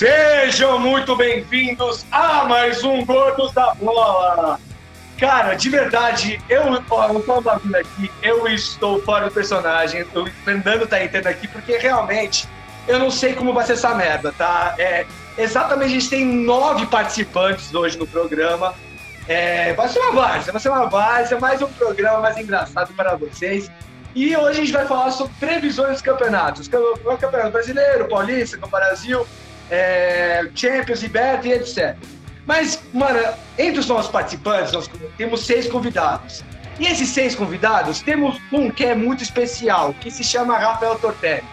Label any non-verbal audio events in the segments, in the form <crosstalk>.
Sejam muito bem-vindos a mais um Gordos da Bola. Cara, de verdade, eu, ó, eu tô bagulho aqui, eu estou fora do personagem, o Fernando tá entrando aqui, porque realmente eu não sei como vai ser essa merda, tá? É, exatamente, a gente tem nove participantes hoje no programa. É, vai ser uma várzea, vai ser uma várzea, mais um programa mais engraçado para vocês. E hoje a gente vai falar sobre previsões dos campeonatos. Campeonato Brasileiro, Paulista, no Brasil, é, Champions, Liberta e etc. Mas, mano, entre os nossos participantes, nós temos seis convidados. E esses seis convidados, temos um que é muito especial, que se chama Rafael Tortelli.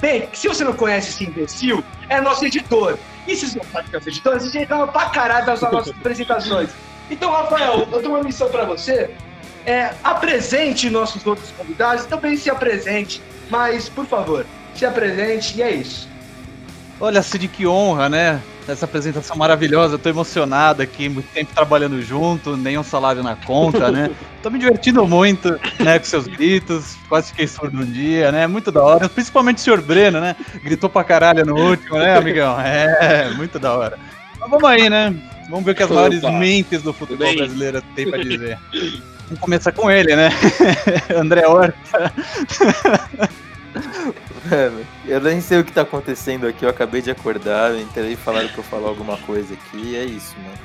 Bem, se você não conhece esse imbecil, é nosso editor. E se você não sabe que é nosso editor, a gente reclama pra caralho das nossas <laughs> apresentações. Então, Rafael, eu tenho uma missão para você. É, apresente nossos outros convidados, também se apresente, mas, por favor, se apresente e é isso. Olha, Cid, que honra, né? Essa apresentação maravilhosa, eu tô emocionado aqui, muito tempo trabalhando junto, nenhum salário na conta, né? <laughs> Tô me divertindo muito, né, com seus gritos, quase fiquei surdo um dia, né? Muito da hora, principalmente o senhor Breno, né? Gritou pra caralho no último, né, amigão? <laughs> É, muito da hora. Mas vamos aí, né? Vamos ver o que as Opa. maiores mentes do futebol brasileiro têm pra dizer. <laughs> Vamos começar com ele, né? André Horta. Mano, eu nem sei o que tá acontecendo aqui, eu acabei de acordar, entrei e falaram pra eu falar alguma coisa aqui, e é isso, mano.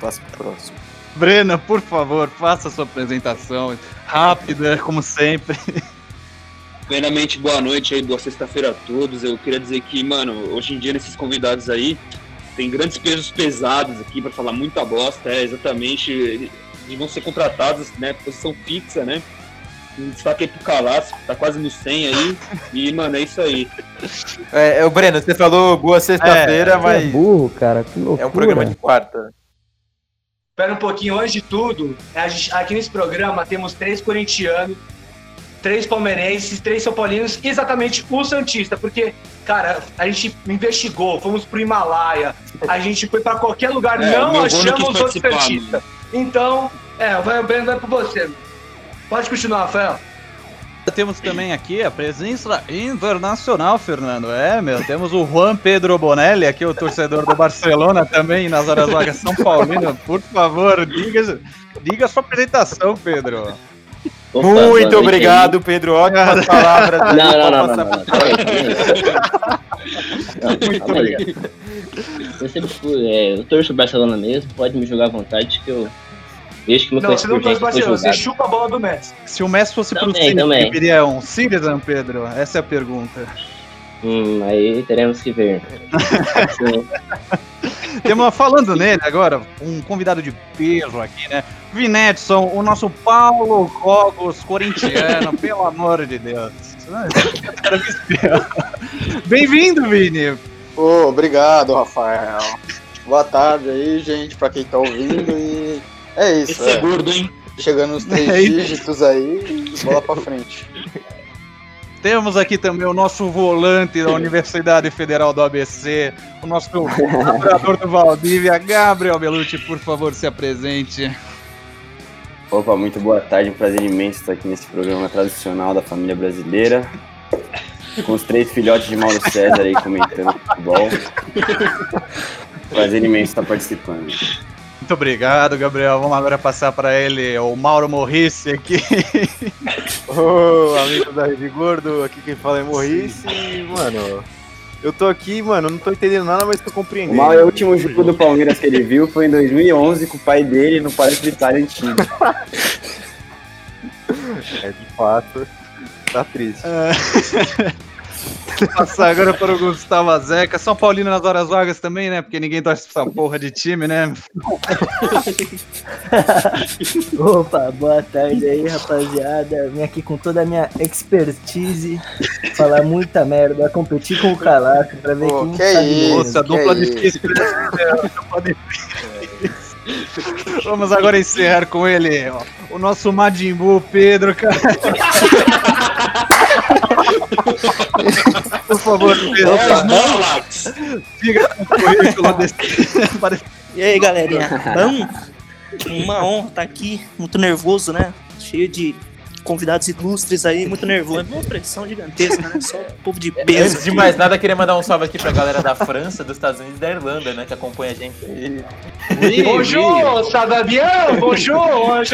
Passo pro próximo. Brena, por favor, faça a sua apresentação rápida, como sempre. Primeiramente, boa noite aí, boa sexta-feira a todos. Eu queria dizer que, mano, hoje em dia, nesses convidados aí, tem grandes pesos pesados aqui para falar muita bosta. É exatamente, eles vão ser contratados, né? Posição fixa, né? Um destaque aí pro tá quase no 100 aí. E, mano, é isso aí. É, é o Breno, você falou boa sexta-feira, é, mas. É burro, cara. Que loucura. É um programa de quarta. Espera um pouquinho, antes de tudo, gente, aqui nesse programa temos três corintianos, três palmeirenses, três são paulinos, exatamente o Santista, porque, cara, a gente investigou, fomos pro Himalaia, a gente foi para qualquer lugar, é, não achamos outro Santista. Então, é, o Breno vai para você. Pode continuar, Rafael. Temos também aqui a presença internacional, Fernando. É, meu, temos o Juan Pedro Bonelli, aqui o torcedor do Barcelona também, nas horas vagas São Paulino. Por favor, diga, diga a sua apresentação, Pedro. Opa, Muito obrigado, aí. Pedro. Ótimas palavras. Não, não, não, não, não, não. Muito obrigado. Eu sempre fui, é, eu torço o Barcelona mesmo, pode me jogar à vontade que eu Desde que meu não, você não Barcelona, você chupa a bola do Messi. Se o Messi fosse também, pro City, ele viria um Citizen, Pedro? Essa é a pergunta. Hum, aí teremos que ver. <laughs> Temos, falando nele agora, um convidado de peso aqui, né? Vinetson, o nosso Paulo Cogos corintiano, <laughs> pelo amor de Deus. <laughs> Bem-vindo, Vini. Oh, obrigado, Rafael. Boa tarde aí, gente, pra quem tá ouvindo e é isso. Esse é, é gordo, hein? Chegando nos <laughs> três é dígitos aí, bola pra frente. Temos aqui também o nosso volante da Universidade Federal do ABC, o nosso <laughs> colaborador do Valdívia, Gabriel Belucci, por favor, se apresente. Opa, muito boa tarde, um prazer imenso estar aqui nesse programa tradicional da família brasileira, com os três filhotes de Mauro César aí comentando futebol. Prazer imenso estar participando. Muito obrigado, Gabriel. Vamos agora passar para ele, o Mauro Morrice aqui. <laughs> Ô, oh, amigo da Rede Gordo, aqui quem fala é Morrice. Mano, eu tô aqui, mano, não tô entendendo nada, mas tô compreendendo. O, Mauro, o último jogo do Palmeiras que ele viu foi em 2011 com o pai dele no Parque Vitória antigo. é, de fato, tá triste. É. Passar agora para o Gustavo Zeca. São Paulino nas horas vagas também, né? Porque ninguém torce essa porra de time, né? <laughs> Opa, boa tarde aí, rapaziada. Vim aqui com toda a minha expertise falar muita merda, competir com o Calaco pra ver Pô, quem que é isso, Nossa, dupla difícil. Vamos agora encerrar com ele, ó, o nosso Majin Buu, Pedro, cara. <laughs> Por favor, Pedro. Diga o currículo desse. <laughs> E aí, galerinha? Bom? Uma honra estar aqui, muito nervoso, né? Cheio de convidados ilustres aí, muito nervoso. Uma pressão gigantesca, né? Só povo de É, peso. Antes de mais nada, queria mandar um salve aqui pra galera da França, dos Estados Unidos e da Irlanda, né? Que acompanha a gente aí. Bonjour, ça va bien? Bonjour,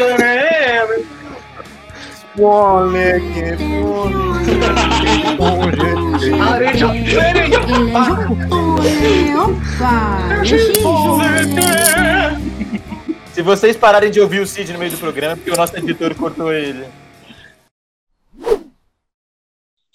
je Se vocês pararem de ouvir o Cid no meio do programa, porque o nosso editor cortou ele.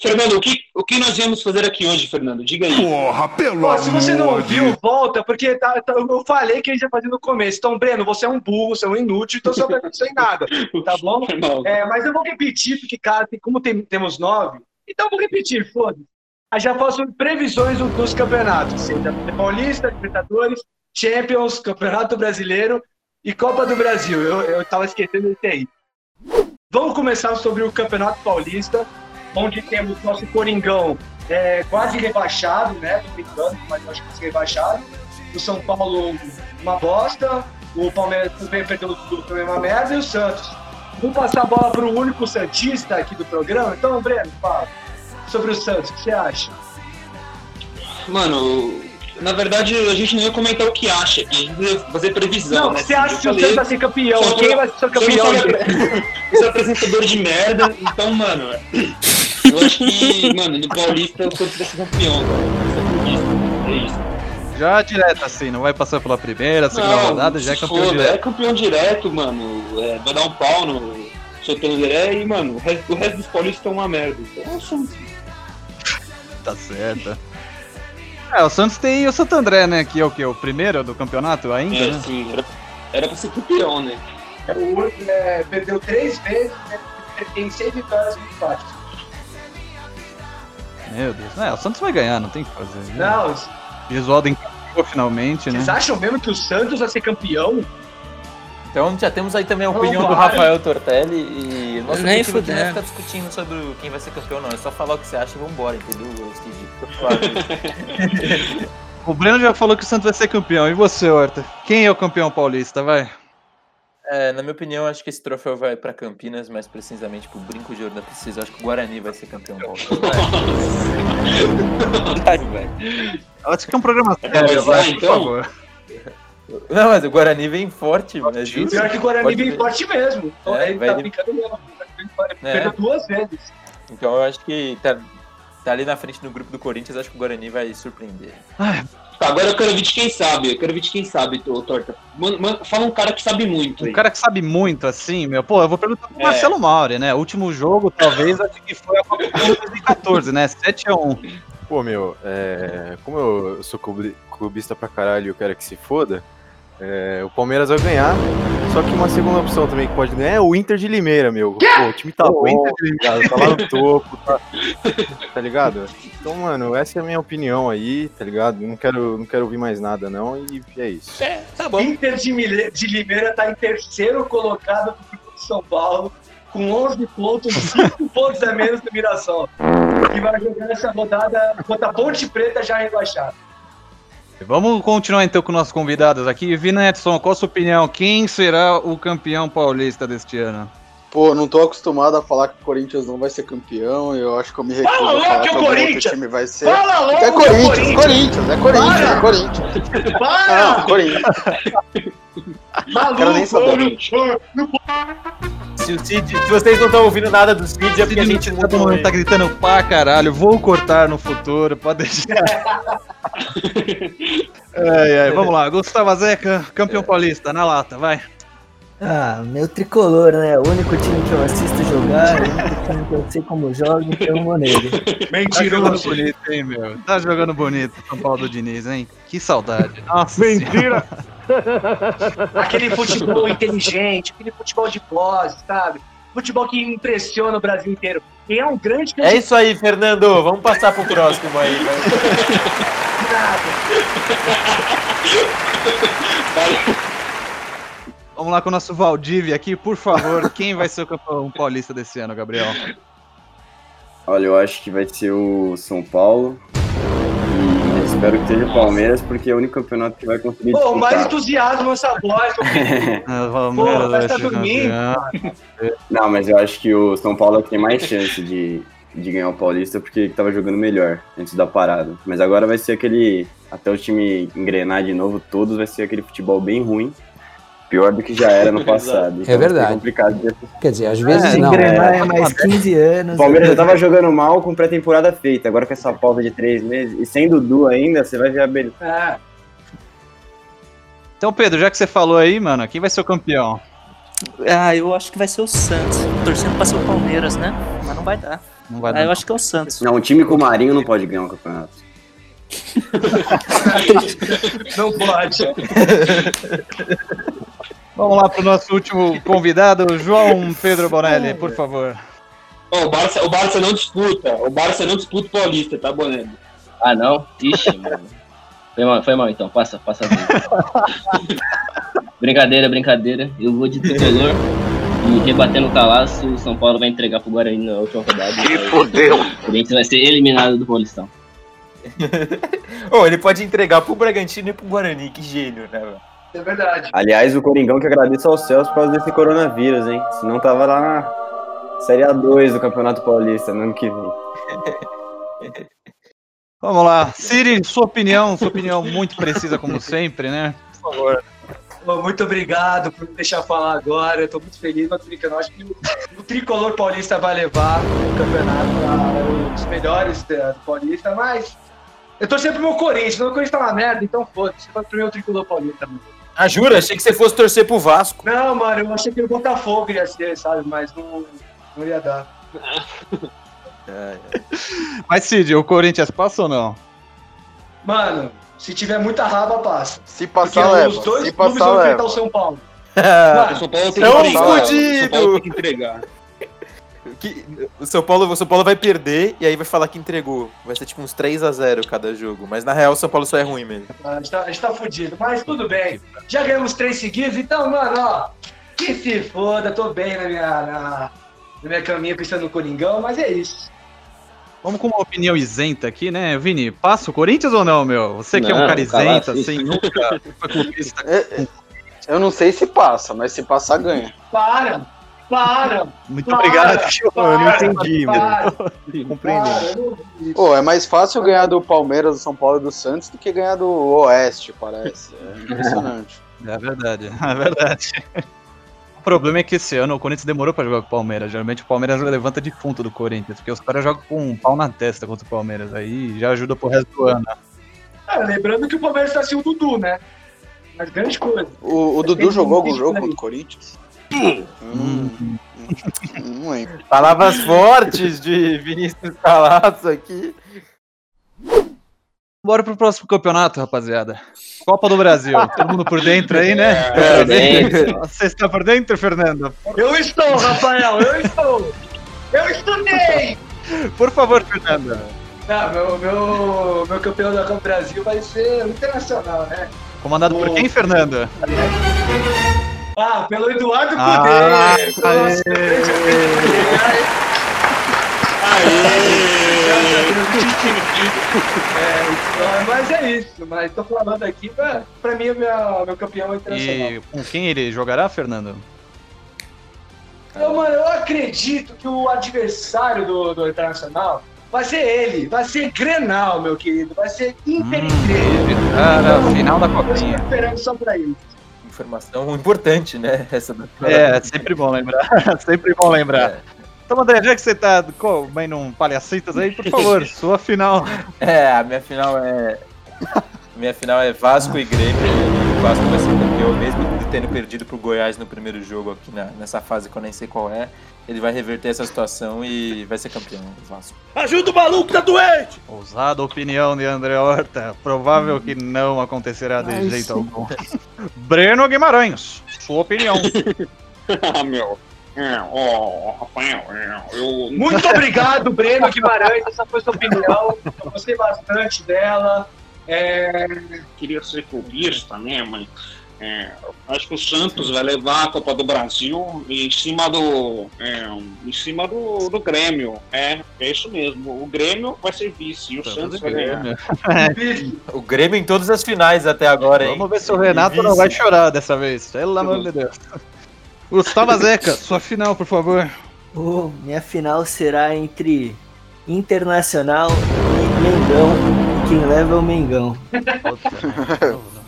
Fernando, o que, o que nós viemos fazer aqui hoje, Fernando? Diga aí. Porra, pelo Pô, se você não de ouviu, volta, porque tá- tá- eu falei que a gente ia fazer no começo. Então, Breno, você é um burro, você é um inútil, então você não vai <laughs> sem nada, tá bom? Mal. É, mas eu vou repetir, porque, cara, tem- como tem- temos nove, então eu vou repetir, foda-se. Aí já faço previsões do- dos campeonatos, seja Paulista, Libertadores, Champions, Campeonato Brasileiro e Copa do Brasil. Eu, eu tava esquecendo desse aí. Vamos começar sobre o Campeonato Paulista, onde temos nosso Coringão é, quase rebaixado, né? Tô brincando, mas acho que vai ser rebaixado. O São Paulo, uma bosta. O Palmeiras também perdeu tudo, também uma merda. E o Santos. Vamos passar a bola para o único Santista aqui do programa. Então, Breno, fala sobre o Santos. O que você acha? Mano, na verdade, a gente não ia comentar o que acha, que a gente ia fazer previsão, Não, né? você acha que o Santos vai ser campeão? Quem vai ser campeão? <laughs> sou apresentador de merda, então, mano, eu acho que, mano, no Paulista o Santos vai ser campeão. É isso. Já direto assim, não vai passar pela primeira, segunda rodada, já é campeão foda, direto. É campeão direto, mano. É, vai dar um pau no Soltando Zeré e, mano, o resto, o resto dos paulistas é uma merda. Então, é o Santos. Tá certo. É, o Santos tem o Santo André, né? Que é o que? O primeiro do campeonato ainda, É, né? sim, era, era pra ser campeão, né? O Urso é, perdeu três vezes, né? tem seis vitórias e um empate. Meu Deus. É, o Santos vai ganhar, não tem o que fazer. né? Não, Gesualdo encaixou finalmente, né? vocês acham mesmo que o Santos vai ser campeão? Então já temos aí também a Não, opinião do para. Rafael Tortelli e o nosso Nem objetivo aqui não é ficar discutindo sobre quem vai ser campeão, não. É só falar o que você acha e vambora, entendeu. <laughs> O Breno já falou que o Santos vai ser campeão. E você, Horta? Quem é o campeão paulista? Vai. É, na minha opinião, acho que esse troféu vai pra Campinas, mais precisamente pro Brinco de Ouro da Precisa. Eu Acho que o Guarani vai ser campeão. Acho que é um programa sério, lá, vai, por então? favor. Não, mas o Guarani vem forte, mano. É justo. Pior que o Guarani Pode vem ver. forte mesmo. Então, É, ele vai tá de- brincando mesmo. É. Perdeu duas vezes. Então eu acho que tá, tá ali na frente no grupo do Corinthians, acho que o Guarani vai surpreender. Tá, agora eu quero ver de quem sabe. Eu quero ver de quem sabe, ô, Torta. Mano, mano, fala um cara que sabe muito. Um aí. cara que sabe muito assim, meu. Pô, eu vou perguntar pro É. Marcelo Mauri, né? O último jogo, talvez, acho que foi a Copa Mundo 2014, né? 7x1. Pô, meu, é, como eu sou clubi- clubista pra caralho e eu quero que se foda, é, o Palmeiras vai ganhar. Só que uma segunda opção também que pode ganhar é o Inter de Limeira, meu. Pô, o time tá O bom, Inter tá ligado? Tá lá no topo, tá, tá ligado? Então, mano, essa é a minha opinião aí, tá ligado? Não quero, não quero ouvir mais nada, não, e é isso. É, tá bom. Inter de, de Limeira tá em terceiro colocado de São Paulo, com 11 pontos, 5 <laughs> pontos a menos do Mirassol. Que vai jogar essa rodada contra a Ponte Preta já rebaixada. Vamos continuar então com nossos convidados aqui. Vina Edson, qual a sua opinião? Quem será o campeão paulista deste ano? Pô, não tô acostumado a falar que o Corinthians não vai ser campeão. Eu acho que eu me recuso Fala a logo falar que que é o Corinthians! time vai ser. Fala logo, É que Corinthians, Corinthians, é Corinthians, é Corinthians. Para! Não, Corinthians. Maluco! quero nem saber. não- Se, o Cid, se vocês não estão ouvindo nada do Cid, é porque a gente ele. tá gritando pra caralho, vou cortar no futuro, pode deixar. <laughs> ai, ai, vamos lá, Gustavo Zeca, campeão paulista, na lata, vai. Ah, meu tricolor, né? O único time que eu assisto jogar, o único time que eu sei como joga, então eu vou nele. Tá jogando bonito, hein, meu? Tá jogando bonito São Paulo do Diniz, hein? Que saudade. Nossa Mentira! <laughs> Aquele futebol inteligente, aquele futebol de pós, sabe? Futebol que impressiona o Brasil inteiro. E é um grande É isso aí, Fernando. Vamos passar pro próximo aí. <laughs> Vamos lá com o nosso Valdívia aqui, por favor. Quem vai ser o campeão paulista desse ano, Gabriel? Olha, eu acho que vai ser o São Paulo. Espero que seja o Palmeiras, porque é o único campeonato que vai conseguir Pô, mais entusiasmo nessa voz. <laughs> Pô, Palmeiras vai estar dormindo. Não, mas eu acho que o São Paulo tem mais chance de, de ganhar o Paulista porque tava jogando melhor antes da parada. Mas agora vai ser aquele. Até o time engrenar de novo, todos vai ser aquele futebol bem ruim. Pior do que já era no <laughs> passado. Então vai ser verdade. complicado de Quer dizer, às vezes Se não. engrenar é. é mais 15 anos. O Palmeiras já tava jogando mal com pré-temporada feita. Agora com essa pausa de três meses e sem Dudu ainda, você vai ver a beleza. É. Então, Pedro, já que você falou aí, mano, quem vai ser o campeão? Ah, eu acho que vai ser o Santos. Torcendo pra ser o Palmeiras, né? Mas não vai dar. Não vai Ah, dar. eu acho que é o Santos. Não, um time com o Marinho não pode ganhar um campeonato. <laughs> Não pode. <laughs> Vamos lá pro nosso último convidado, João Pedro Bonelli, por favor. Ó, o, Barça, o Barça não disputa. O Barça não disputa o Paulista, tá, Bonelli? Ah, não? Ixi, <laughs> mano. Foi mal, foi mal então. Passa, passa <laughs> brincadeira, brincadeira. Eu vou de tricolor e rebatendo o calaço, o São Paulo vai entregar pro Guarani na última rodada. Que fodeu. O Corinthians vai ser eliminado do Paulistão. <laughs> Ô, ele pode entregar pro Bragantino e pro Guarani, que gênio, né, velho? É verdade. Aliás, o Coringão que agradeça aos céus por causa desse coronavírus, hein? Senão tava lá na Série A2 do Campeonato Paulista no ano que vem. <laughs> Vamos lá. Siri, sua opinião, sua opinião muito precisa, como sempre, né? Por favor. Muito obrigado por me deixar falar agora. Eu tô muito feliz, mas brincando. Eu acho que o, o tricolor paulista vai levar o campeonato para os melhores do paulista, mas eu tô sempre pro meu Corinthians. Meu Corinthians tá uma merda, então foda-se. Vai pro meu tricolor paulista, mano. Ah, jura? Achei que você fosse torcer pro Vasco. Não, mano, eu achei que o Botafogo ia ser, sabe? Mas não, não ia dar. Mas, Cid, o Corinthians passa ou não? Mano, se tiver muita raba, passa. Se Porque passar, leva. os dois Se clubes passar, vão enfrentar leva. o São Paulo. O <laughs> Mano, São Paulo tem É que um entregar. O São! Paulo tem que entregar. Que- o, São Paulo, o São Paulo vai perder e aí vai falar que entregou. Vai ser tipo uns 3 a 0 cada jogo. Mas na real, o São Paulo só é ruim mesmo. a gente, tá, a gente tá fudido, mas tudo bem. Já ganhamos três seguidos, então, mano, ó. Que se foda, tô bem na minha, na, na minha caminha pensando no Coringão, mas é isso. Vamos com uma opinião isenta aqui, né? Vini, passa o Corinthians ou não, meu? Você que é um Não, cara isento, assim, nunca foi clubista. <laughs> Eu não sei se passa, mas se passar, ganha. Para! Para! Muito para, obrigado. para, Eu não entendi, para, Compreendi. para, não vi. Pô, é mais fácil ganhar do Palmeiras, do São Paulo e do Santos do que ganhar do Oeste, parece. É impressionante. <laughs> É verdade, é verdade. O problema é que esse ano o Corinthians demorou pra jogar com o Palmeiras. Geralmente o Palmeiras levanta defunto do Corinthians, porque os caras jogam com um pau na testa contra o Palmeiras. Aí já ajuda pro resto do ano. Ah, lembrando que o Palmeiras tá sem o Dudu, né? Mas grande coisa. O, o Dudu jogou algum um jogo contra o Corinthians? Não, não lembro. Palavras fortes de Vinícius Calaço aqui. Bora pro próximo campeonato, rapaziada. Copa do Brasil. <laughs> Todo mundo por dentro aí, né? Por dentro. Você está por dentro, Fernando? Eu estou, Rafael, eu estou! Eu estudei! Por favor, Fernando. Ah, meu, meu, meu campeão da Copa do Brasil vai ser o Internacional, né? Comandado por quem, Fernando? Ah, pelo Eduardo Ah, Cudê! aê. Nossa, grande É, mas é isso, mas tô falando aqui, pra, pra mim, o meu, meu campeão é internacional. E com quem ele jogará, Fernando? Eu, mano, eu acredito que o adversário do, do Internacional vai ser ele, vai ser Grenal, meu querido, vai ser Inter Grêmio. Cara, final da Eu estou copinha. esperando só pra isso. Informação importante, né? <laughs> Essa da... É, sempre bom lembrar. <laughs> sempre bom lembrar. Então, André, já que você tá comendo um palhacitas aí, por favor, <laughs> sua final. É, a minha final é. Minha final é Vasco e Grêmio. O Vasco vai ser campeão, mesmo tendo perdido pro Goiás no primeiro jogo aqui na- nessa fase que eu nem sei qual é. Ele vai reverter essa situação e vai ser campeão, o Vasco. Ajuda o maluco, tá doente! Ousada opinião de André Horta. Provável que não acontecerá de Ai, jeito sim. algum. Breno Guimarães, sua opinião. ah, <laughs> meu. É, ó, Rafael, é, eu. Muito obrigado, Breno Guimarães, essa foi sua opinião. Eu gostei bastante dela. É, queria ser clubista, né? Mas É, acho que o Santos vai levar a Copa do Brasil em cima do. é, em cima do, do Grêmio. É, é isso mesmo. O Grêmio vai ser vice e o Santos vai ganhar. <laughs> O Grêmio em todas as finais até agora, hein? Vamos ver se o Renato não vai chorar dessa vez. Pelo amor de Deus. Gustavo Zeca, sua final, por favor. Ô, minha final será entre Internacional e Mengão. E quem leva é o Mengão. <laughs> <laughs>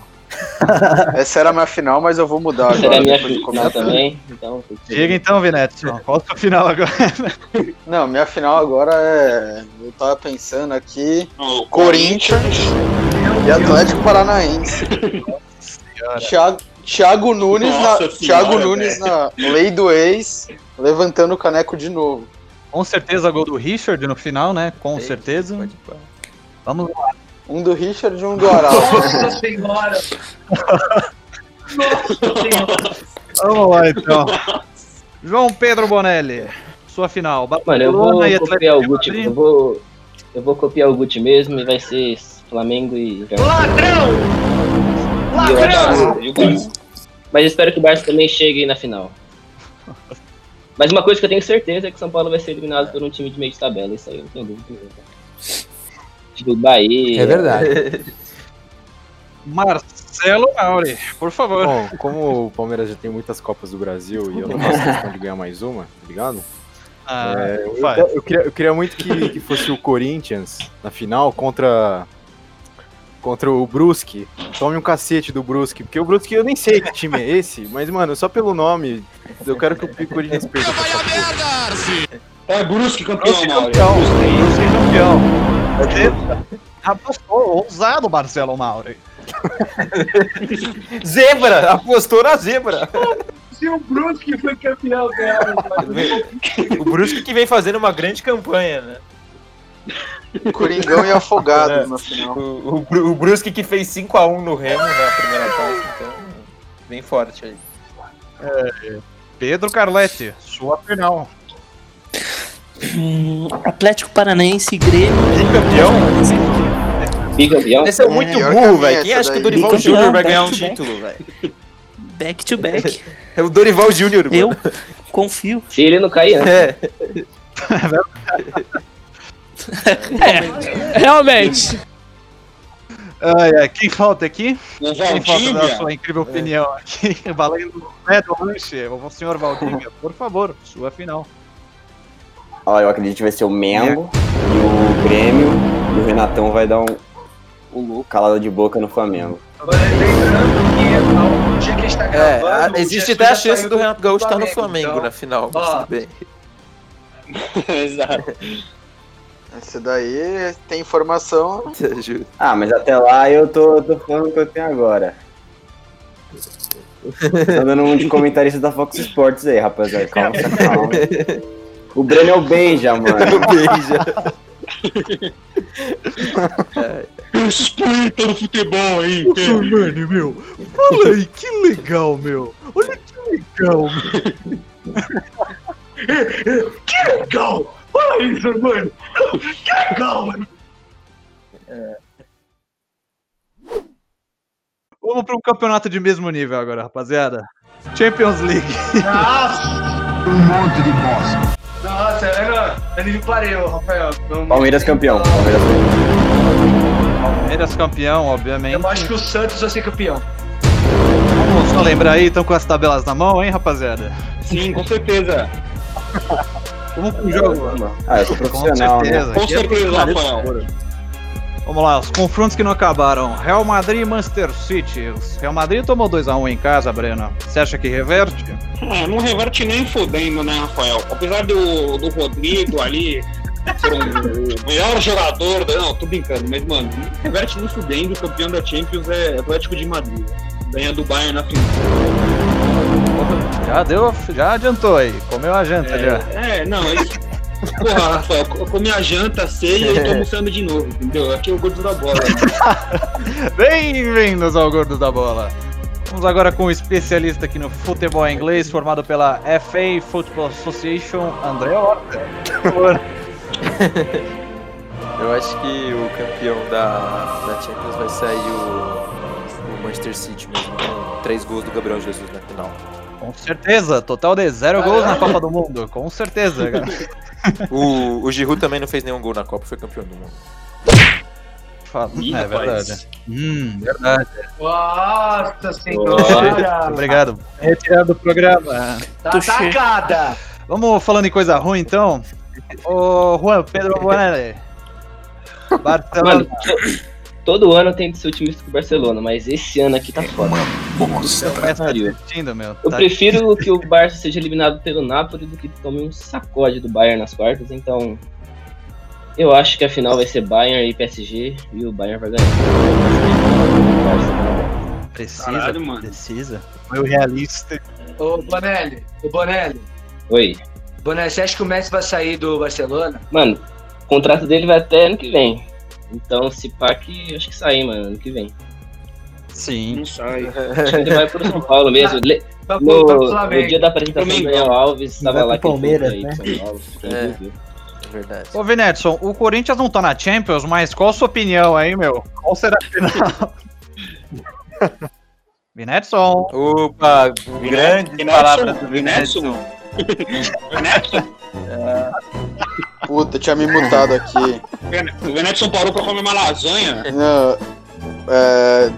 <laughs> Essa era a minha final, mas eu vou mudar agora. Será a minha final também. Então, Diga então, Vinete. Qual a sua final agora? <laughs> Não, minha final agora é. Eu tava pensando aqui. O Corinthians e Atlético Paranaense. Thiago, Thiago Nunes, Nossa na, senhora, Thiago Nunes na lei do ex, levantando o caneco de novo. Com certeza gol do Richard no final, né? Com certeza. Vamos lá. Um do Richard e um do Aral. <laughs> Nossa senhora! Nossa senhora! Vamos lá então. João Pedro Bonelli, sua final. Mano, eu vou e copiar o Guti. Eu vou, eu vou copiar o Guti mesmo e vai ser Flamengo e Ladrão! E eu Ladrão! Então, Mas espero que o Barça também chegue na final. Mas uma coisa que eu tenho certeza é que o São Paulo vai ser eliminado por um time de meio de tabela. Isso aí eu não tenho dúvida. Tipo, Bahia. É verdade. <laughs> Marcelo Mauri, por favor. Bom, como o Palmeiras já tem muitas Copas do Brasil e eu não faço questão <laughs> de ganhar mais uma, tá ligado? Ah, É, eu, eu queria, eu queria muito que, que fosse o Corinthians na final contra contra o Brusque. Tome um cacete do Brusque, porque o Brusque eu nem sei que time é esse, mas mano, só pelo nome, eu quero que o Corinthians perca. É Brusque campeão, Brusque campeão. Brusque campeão. Apostou, ousado Marcelo Mauri. <laughs> Zebra! Apostou na zebra! Se o Brusque foi campeão dela, <laughs> O Brusque que vem fazendo uma grande campanha, né? Coringão e Afogados <laughs> na final. O, o, o Brusque que fez 5x1 no Remo na primeira fase, então bem forte aí. Pedro Carletti, sua final. Hum, Atlético Paranaense e Grêmio. Bicampeão? Esse é muito a burro, velho. Quem acha que o. Dorival Bicampeão, Júnior vai ganhar um back to back. título, velho? Back to back. <laughs> É o Dorival Júnior, mano. Eu confio. Se ele não cair antes. É. <laughs> É, realmente. Ai, ai, quem falta aqui? O Quem falta da sua incrível opinião aqui? <laughs> Valendo é do lanche, o senhor Valdívia, por favor, sua final. Ó, eu acredito que vai ser o Mengo e o Grêmio. E o Renatão vai dar um, um calada de boca no Flamengo. Lembrando que o dia que tá É, existe até a chance do Renato Gaúcho estar no Flamengo então. na final, mas Ó. tudo bem. <laughs> Exato. Esse daí tem informação. Ah, mas até lá eu tô, tô falando o que eu tenho agora. <laughs> Tô dando um de comentarista da Fox Sports aí, rapaziada. Calma, calma. <laughs> O Breno é o Benja, <laughs> mano. Beija. Esses punheta no futebol aí. Ô, Sormani, meu, fala aí, que legal, meu. Olha que legal, meu. <laughs> Que legal! Olha isso, mano! Que legal, mano! Vamos para um campeonato de mesmo nível agora, rapaziada. Champions League. Nossa! Um monte de bosta. Nossa, eu não, eu nem parei, ô, Rafael. Palmeiras campeão. Palmeiras campeão. Palmeiras campeão, obviamente. Eu acho que o Santos vai ser campeão. Vamos só lembrar aí, estão com as tabelas na mão, hein, rapaziada? Sim, com certeza. Vamos pro jogo. Ah, eu sou profissional, né? certeza. Com Aqui é certeza, profissionalismo Rafael. Vamos lá, os confrontos que não acabaram. Real Madrid e Manchester City. O Real Madrid tomou 2x1 em casa, Breno. Você acha que reverte? É, não reverte nem fodendo, né, Rafael? Apesar do, do Rodrigo ali ser um, o melhor jogador. da- Não, tô brincando, mas, mano, não reverte nem fudendo. O campeão da Champions é Atlético de Madrid. Ganha do Bayern na final. Já deu, já adiantou aí. Comeu a janta já. É, é, não, é isso. Porra, Rafael, eu comi a janta, ceia e tô almoçando de novo, entendeu? Aqui é o gordo da bola. <laughs> Bem-vindos ao Gordos da Bola. Vamos agora com o especialista aqui no futebol inglês, formado pela FA Football Association, André Horta. <laughs> Eu acho que o campeão da, da Champions vai sair o, o Manchester City mesmo, com três gols do Gabriel Jesus na final. Com certeza, total de zero gols na Copa do Mundo. Com certeza, cara. <laughs> O, o Giroud também não fez nenhum gol na Copa, foi campeão do mundo. Fala. Ih, É rapaz. verdade. Hum, verdade. Nossa senhora! Obrigado. Retirado do programa. Tá atacada! Vamos falando em coisa ruim, então. Ô, Juan, Pedro Bonelli. <laughs> Barcelona. Todo ano tem de ser otimista com o Barcelona, mas esse ano aqui tá foda. Essa tá pariu. divertindo, meu. Eu Tá- prefiro que o Barça seja eliminado pelo Napoli do que tome um sacode do Bayern nas quartas, então eu acho que a final vai ser Bayern e PSG e o Bayern vai ganhar. Precisa, Caralho, mano. precisa. Foi o realista. Ô, Bonelli, ô, Bonelli. Oi. Bonelli, você acha que o Messi vai sair do Barcelona? Mano, o contrato dele vai até ano que vem. Então, se pá que acho que sair, mano, ano que vem. Sim. Não sai. <laughs> Acho que ele vai pro São Paulo mesmo. Le- Vai pro, No, pro no dia da apresentação do. Daniel Alves, tava lá que Palmeiras, ir pro São Paulo. É. É verdade. Ô, Vinetson, o Corinthians não tá na Champions, mas qual a sua opinião aí, meu? Qual será a final? <laughs> Vinetson. Opa, grande Vinetson? palavra do Vinetson? Vinetson. Neto? <laughs> Puta, tinha me mutado aqui. O Venetson parou pra comer uma lasanha. Não, é,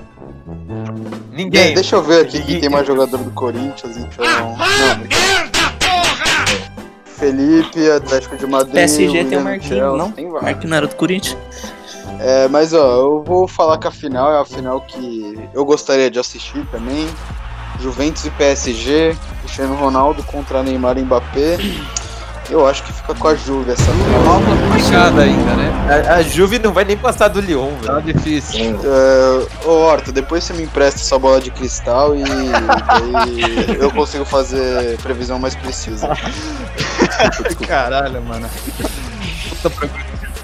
Ninguém. deixa eu ver aqui quem tem mais jogador do Corinthians, então. Não. Felipe, Atlético de Madrid. PSG tem o Marquinhos, não? Tem. Marquinhos não era do Corinthians. É, mas ó, eu vou falar que a final é a final que eu gostaria de assistir também. Juventus e PSG, Cristiano Ronaldo contra Neymar e Mbappé. Eu acho que fica com a Juve essa final. Complicada ainda, né? A, a Juve não vai nem passar do Lyon, Tá velho. difícil. É, ô Horta, depois você me empresta sua bola de cristal e daí <laughs> eu consigo fazer previsão mais precisa. <laughs> Caralho, mano.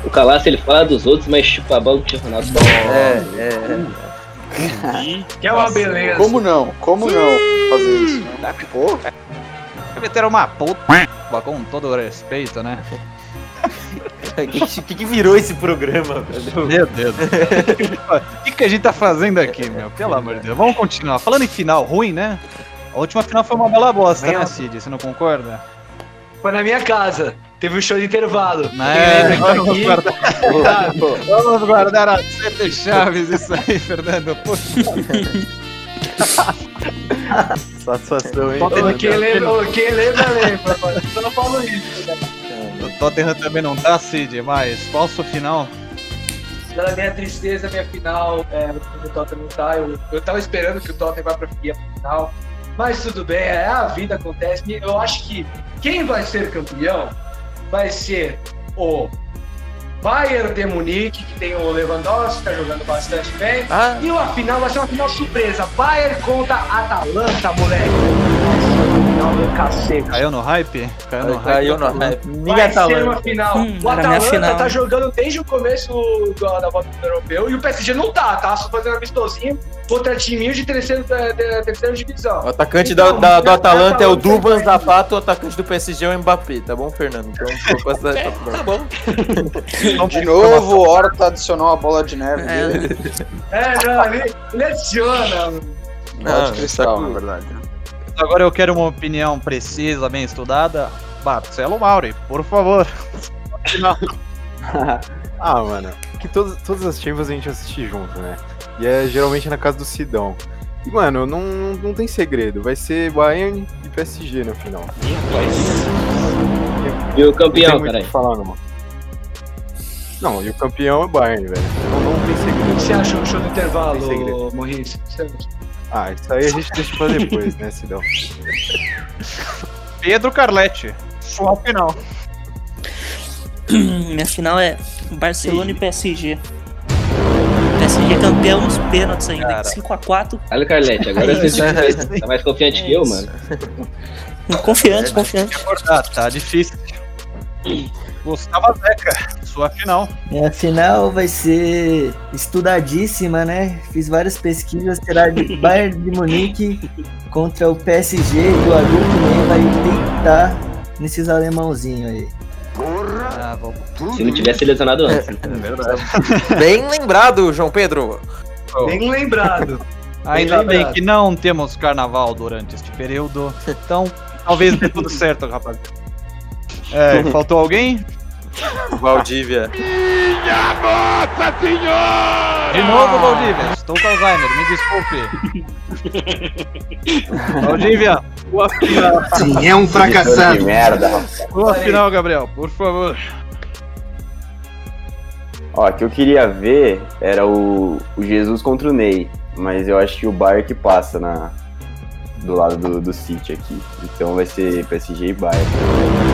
O Calaço ele fala dos outros, mas chupa a bola do Cristiano Ronaldo. É, é. Que é uma beleza. Como não? Como não fazer isso? né? Pô, Meteram uma puta, com todo o respeito, né? <laughs> O que, que, que virou esse programa, velho? Meu Deus. <laughs> O que, que a gente tá fazendo aqui, meu? Pelo amor de Deus. Vamos continuar. Falando em final ruim, né? A última final foi uma bela bosta, né, Cid? Você não concorda? Foi na minha casa. Teve um show de intervalo. É, vamos guardar, vamos guardar a sete chaves isso aí, Fernando. Pô, <laughs> Satisfação, hein? Quem lembra, quem lembra, lembra. só não falo isso. né? o Tottenham também não tá, Cid, mas falso final. Pela minha tristeza, minha final, é, o Tottenham não tá. Eu, eu tava esperando que o Tottenham vá pra, ia pra final. Mas tudo bem, é, a vida acontece. Eu acho que quem vai ser campeão vai ser o Bayern de Munique, que tem o Lewandowski, tá jogando bastante bem. Ah, E a final vai ser uma final surpresa. Bayern contra Atalanta, moleque. Cacete. Caiu no hype? Caiu no hype. caiu no hype. Ninguém Vai tá ser uma lá. final. Hum, o Atalanta final. tá jogando desde o começo do- da volta do europeu e o PSG não tá, tá só fazendo amistosinho contra timinho de terceiro, de, de, terceira divisão. O atacante Então, da, da- do tá- Atalanta é o tá- Dubas Zapata, o atacante do PSG é o Mbappé, tá bom, Fernando? Então, essa Tá bom. de novo, o Horta adicionou a bola de neve É. dele. É, não, ele, ele adiciona. Bola Não, de cristal, tá na verdade. Agora eu quero uma opinião precisa, bem estudada. Marcelo Mauri, por favor. <laughs> Ah, mano, que todas, todas as Champions a gente assiste junto, né? E é geralmente na casa do Sidão. E, mano, não, não tem segredo. Vai ser Bayern e PSG na final. E o Não tem campeão, falar, não. Não, e o campeão é Bayern, velho. Não, não tem O que segredo. você achou do show do Tem segredo. intervalo, Morris? Ah, isso aí a gente deixa pra depois, né, Sidão? Pedro Carletti, sua final. Minha final é Barcelona e PSG. PSG é campeão nos pênaltis ainda. Cara. 5x4. Olha o Carlete, agora É você <laughs> tá mais confiante que eu, mano. Confiante, confiante. Ah, tá difícil. Gustavo Zeca, sua final. Minha final vai ser estudadíssima, né? Fiz várias pesquisas. Será de <laughs> Bayern de Munique contra o PSG e o Adu também vai deitar nesses alemãozinhos aí. Ah. Se não tivesse lesionado antes. É verdade. <laughs> Bem lembrado, João Pedro. Bem lembrado. Ainda Bem bem que não temos carnaval durante este período. <laughs> Então, talvez dê tudo certo, rapaz. É, faltou alguém? Valdívia. De novo, Valdívia. Estou com Alzheimer, me desculpe. <laughs> Valdívia, sua final. Sim, é um fracassado. Que merda. Sua final, Gabriel, por favor. Ó, o que eu queria ver era o, o Jesus contra o Ney. Mas eu acho que o Bayern que passa na, do lado do, do City aqui. Então vai ser PSG e Bayern.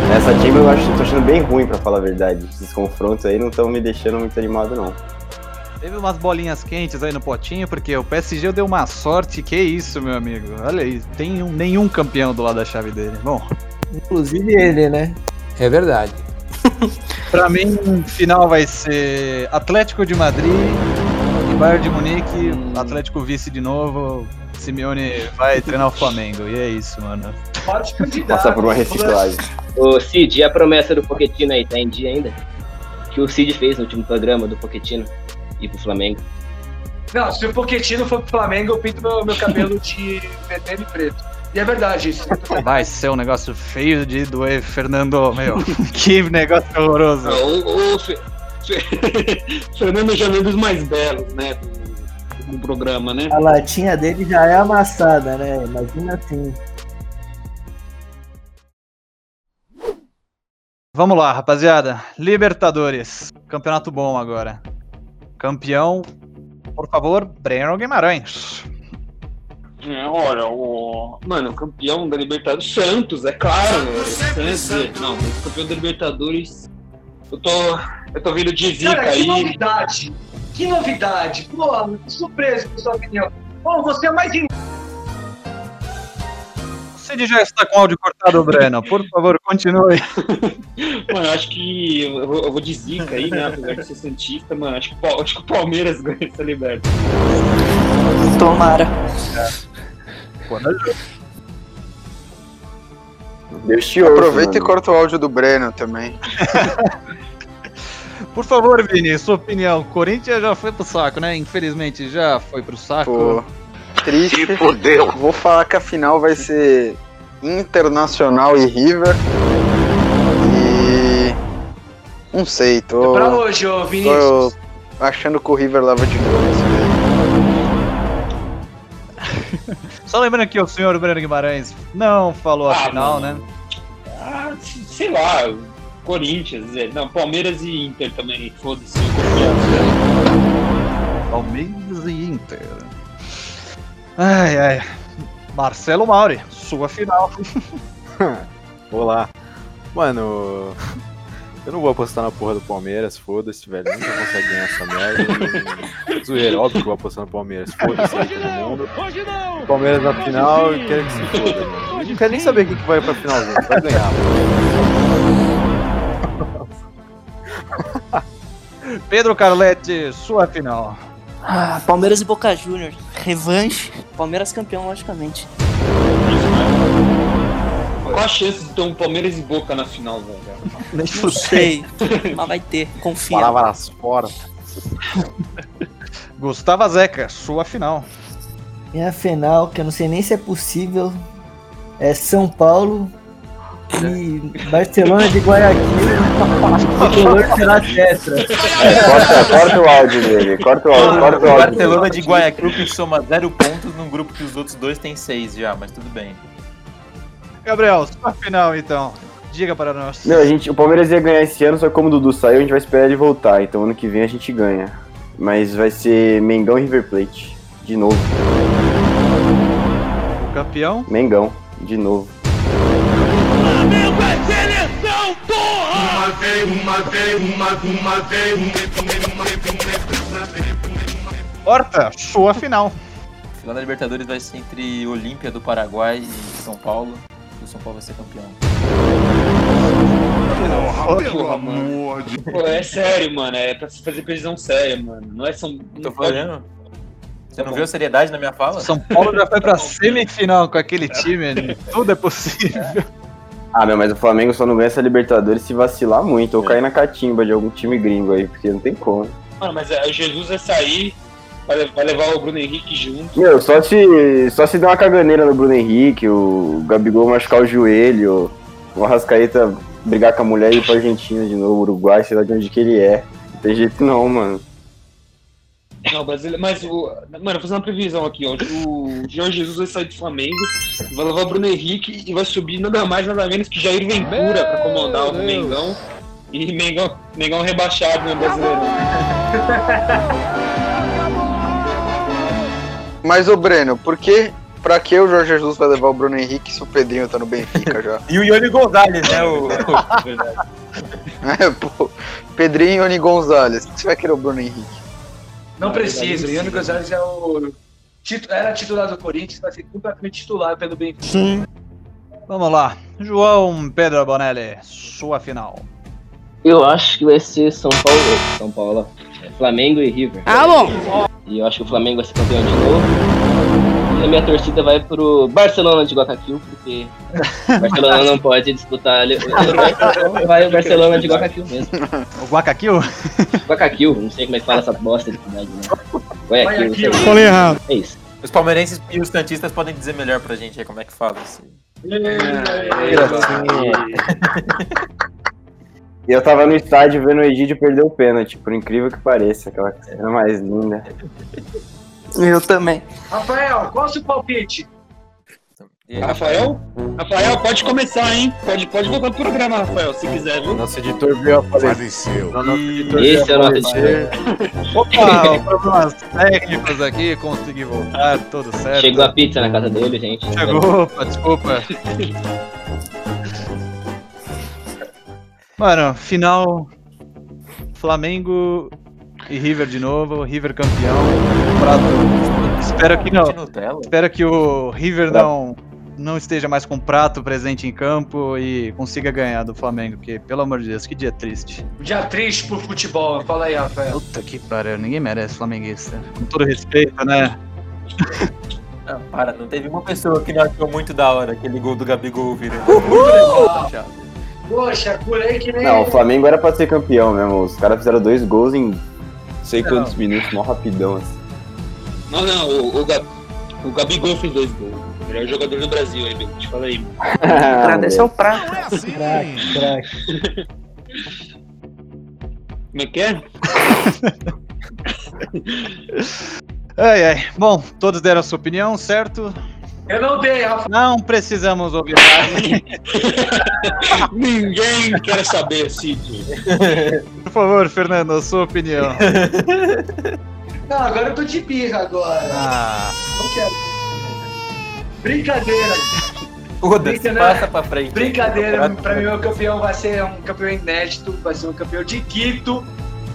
Nessa time eu acho, tô achando bem ruim, pra falar a verdade. Esses confrontos aí não estão me deixando muito animado, não. Teve umas bolinhas quentes aí no potinho, porque o PSG deu uma sorte. Que isso, meu amigo. Olha aí, tem um- nenhum campeão do lado da chave dele. Bom, Inclusive ele, né? É verdade. <laughs> pra mim, final vai ser Atlético de Madrid e Bayern de Munique. Atlético vice de novo. Simeone vai treinar o Flamengo. E é isso, mano. Candidato. Passar por uma reciclagem. Ô Cid, e a promessa do Pochettino aí, tá em dia ainda? Que o Cid fez no último programa do Pochettino ir pro Flamengo. Não, se o Pochettino for pro Flamengo, eu pinto meu, meu cabelo de vermelho e preto. E é verdade isso. Vai ser um negócio feio de doer, Fernando. Meu, <laughs> que negócio horroroso. O, o Fe- Fe- <laughs> Fernando já veio dos mais belos, né? Do, do programa, né? A latinha dele já é amassada, né? Imagina assim. Vamos lá, rapaziada. Libertadores. Campeonato bom agora. Campeão, por favor, Breno Guimarães. É, olha, o. Mano, o campeão da Libertadores, Santos, é claro. Santos, é- não, o campeão da Libertadores. Eu tô. Eu tô vendo de zica Cara, que aí. novidade! Que novidade! Pô, surpreso com sua opinião. Pô, você é mais in- Cid já está com o áudio cortado, Breno. Por favor, continue. <laughs> Mano, eu acho que eu vou, eu vou de zica aí, né? Apesar de ser Santista, mano, acho que, acho que o Palmeiras <laughs> ganha essa Libertadores. Tomara. Deus te ouça, Aproveita e mano. corta o áudio do Breno também. <laughs> Por favor, Vini, sua opinião. Corinthians já foi pro saco, né? Infelizmente já foi pro saco. Pô, triste. Vou falar que a final vai ser Internacional e River. E. Não sei, tô. Pra hoje, ô tô Vinícius. achando que o River leva de novo. <laughs> Só lembrando que o senhor Breno Guimarães não falou a Ah, final, mano. né? Ah, sei lá, Corinthians, é, não, Palmeiras e Inter também, foda-se. eu. Palmeiras e Inter. Ai, ai. Marcelo Mauri, sua final. <laughs> Olá. Mano, eu não vou apostar na porra do Palmeiras, foda-se, velho. Nunca consegue ganhar essa merda. <laughs> Zoeira, óbvio que eu vou apostar no Palmeiras, foda-se aí todo mundo. Palmeiras na final e quero que se foda, mano. Não quero nem saber quem que vai pra final, gente. Vai ganhar. <laughs> Pedro Carletti, sua final. Ah, Palmeiras e Boca Juniors. Revanche. Palmeiras campeão, logicamente. Qual a chance de ter um Palmeiras e Boca na final, velho? <laughs> Não sei. Mas vai ter, confia. Palavras fora. Gustavo Zeca, sua final. Minha final, que eu não sei nem se é possível, é São Paulo e Barcelona de Guayaquil. <laughs> Será tetra. É, corta, corta o áudio dele, corta o áudio, corta o áudio. Barcelona de Guayaquil que soma zero pontos num grupo que os outros dois têm seis já, mas tudo bem. Gabriel, sua final então. Diga para nós. Meu, a gente, o Palmeiras ia ganhar esse ano, só que como o Dudu saiu, a gente vai esperar ele voltar. Então ano que vem a gente ganha. Mas vai ser Mengão e River Plate. De novo. O campeão. Mengão, de novo. Horta, sua final. Final da Libertadores vai ser entre Olímpia do Paraguai e São Paulo. E o São Paulo vai ser campeão. Porra, mano. Pô, é sério, mano. É pra se fazer previsão séria, mano. Não é São. Tô falando. Você não viu a seriedade na minha fala? São Paulo já foi pra semifinal com aquele time. <laughs> Tudo é possível. Ah, meu, mas o Flamengo só não ganha essa Libertadores se vacilar muito ou cair na catimba de algum time gringo aí, porque não tem como. Mano, mas é, o Jesus vai sair. vai, vai levar o Bruno Henrique junto. Meu, só se, só se der uma caganeira no Bruno Henrique, o Gabigol machucar o joelho, o Arrascaeta brigar com a mulher e ir pra Argentina de novo, Uruguai, sei lá de onde que ele é. Não tem jeito não, mano. Não, brasileiro, mas o. Mano, vou fazer uma previsão aqui, ó. O Jorge Jesus vai sair do Flamengo, vai levar o Bruno Henrique e vai subir nada mais, nada menos que Jair Ventura pra comandar o Mengão. E Mengão, Mengão rebaixado no brasileiro. Mas, ô Breno, por que, pra que o Jorge Jesus vai levar o Bruno Henrique se o Pedrinho tá no Benfica <laughs> já? E o Ione Gonzalez, né? O... <laughs> É, pô, Pedrinho e Oni Gonzalez. Por que você vai querer o Bruno Henrique? Não precisa. O Iano Gonzalez é o. Era titular do Corinthians, vai ser completamente titular pelo Benfica. Vamos lá. João Pedro Bonelli, sua final. Eu acho que vai ser São Paulo. São Paulo. Flamengo e River. Ah, bom. E eu acho que o Flamengo vai ser campeão de novo. A minha torcida vai pro Barcelona de Guayaquil, porque o Barcelona não pode disputar. vai o Barcelona de Guayaquil mesmo. O Guacaquil? Guayaquil, não sei como é que fala essa bosta de cidade, né? Guayaquil. Falei errado. É isso. Os palmeirenses e os santistas podem dizer melhor pra gente aí como é que fala isso. E eu tava no estádio vendo o Egídio perder o pênalti, por incrível que pareça, aquela cena mais linda. Eu também. Rafael, qual o seu palpite? Rafael? Rafael, pode começar, hein? Pode, pode voltar pro programa, Rafael, se quiser, viu? Nosso editor veio a falecer. Faleceu. Nosso E- editor Esse é o nosso falecer. Opa, <laughs> problemas técnicos aqui, consegui voltar, tudo certo. Chegou a pizza na casa dele, gente. Chegou, opa, desculpa. <laughs> Mano, final Flamengo e River de novo, River campeão. Prato. Espero que não. Espero que o River não não esteja mais com prato presente em campo e consiga ganhar do Flamengo, porque pelo amor de Deus, que dia triste. Um dia triste pro futebol. Fala aí, Rafael. Puta que pariu, ninguém merece flamenguista. Com todo respeito, né? <laughs> Não, para, não teve uma pessoa que não achou muito da hora aquele gol do Gabigol virando. Poxa, curei que nem. Não, o Flamengo era pra ser campeão mesmo. Os caras fizeram dois gols em sei quantos minutos, mó rapidão assim. Não, não, o, o, Gab- o Gabigol fez dois gols. O melhor jogador do Brasil aí, meu. Te fala aí. <laughs> Agradece ao prato. Não é assim. <laughs> Como é que é? Ai, ai. Bom, todos deram a sua opinião, certo? Eu não dei, Rafael. Não precisamos ouvir mais. <laughs> Ninguém quer saber, Cid. Por favor, Fernando, a sua opinião. Não, agora eu tô de birra agora. Ah, Não quero. Brincadeira. Foda-se, né? passa pra frente. Brincadeira. Pra mim, o campeão vai ser um campeão inédito. Vai ser um campeão de Quito.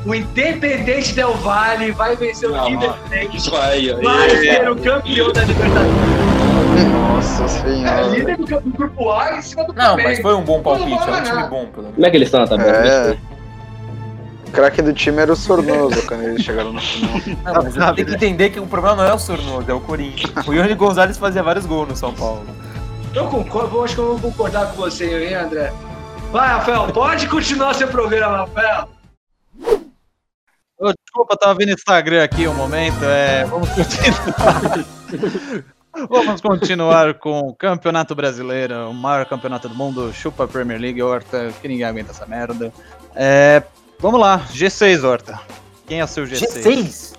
O Independente Del Valle vai vencer o Independente. Ó. Vai ser o campeão da Libertadores. Nossa É senhora. líder do, do grupo A em cima do Não, mas foi um bom palpite, é um time bom, pelo menos. Como é que eles estão na tabela? É. O craque do time era o Sornoso quando eles chegaram no final. Não, mas tem que entender que o problema não é o Sornoso, é o Corinthians. O Ione Gonzalez fazia vários gols no São Paulo. Eu concordo, eu acho que eu vou concordar com você, hein, André? Vai, Rafael, pode continuar seu programa, Rafael. desculpa, tava vendo Instagram aqui um momento. É, vamos continuar. <laughs> vamos continuar com o Campeonato Brasileiro, o maior campeonato do mundo. Chupa a Premier League, Horta, que ninguém aguenta essa merda. É, vamos lá, G6, Horta. Quem é o seu G6? G6?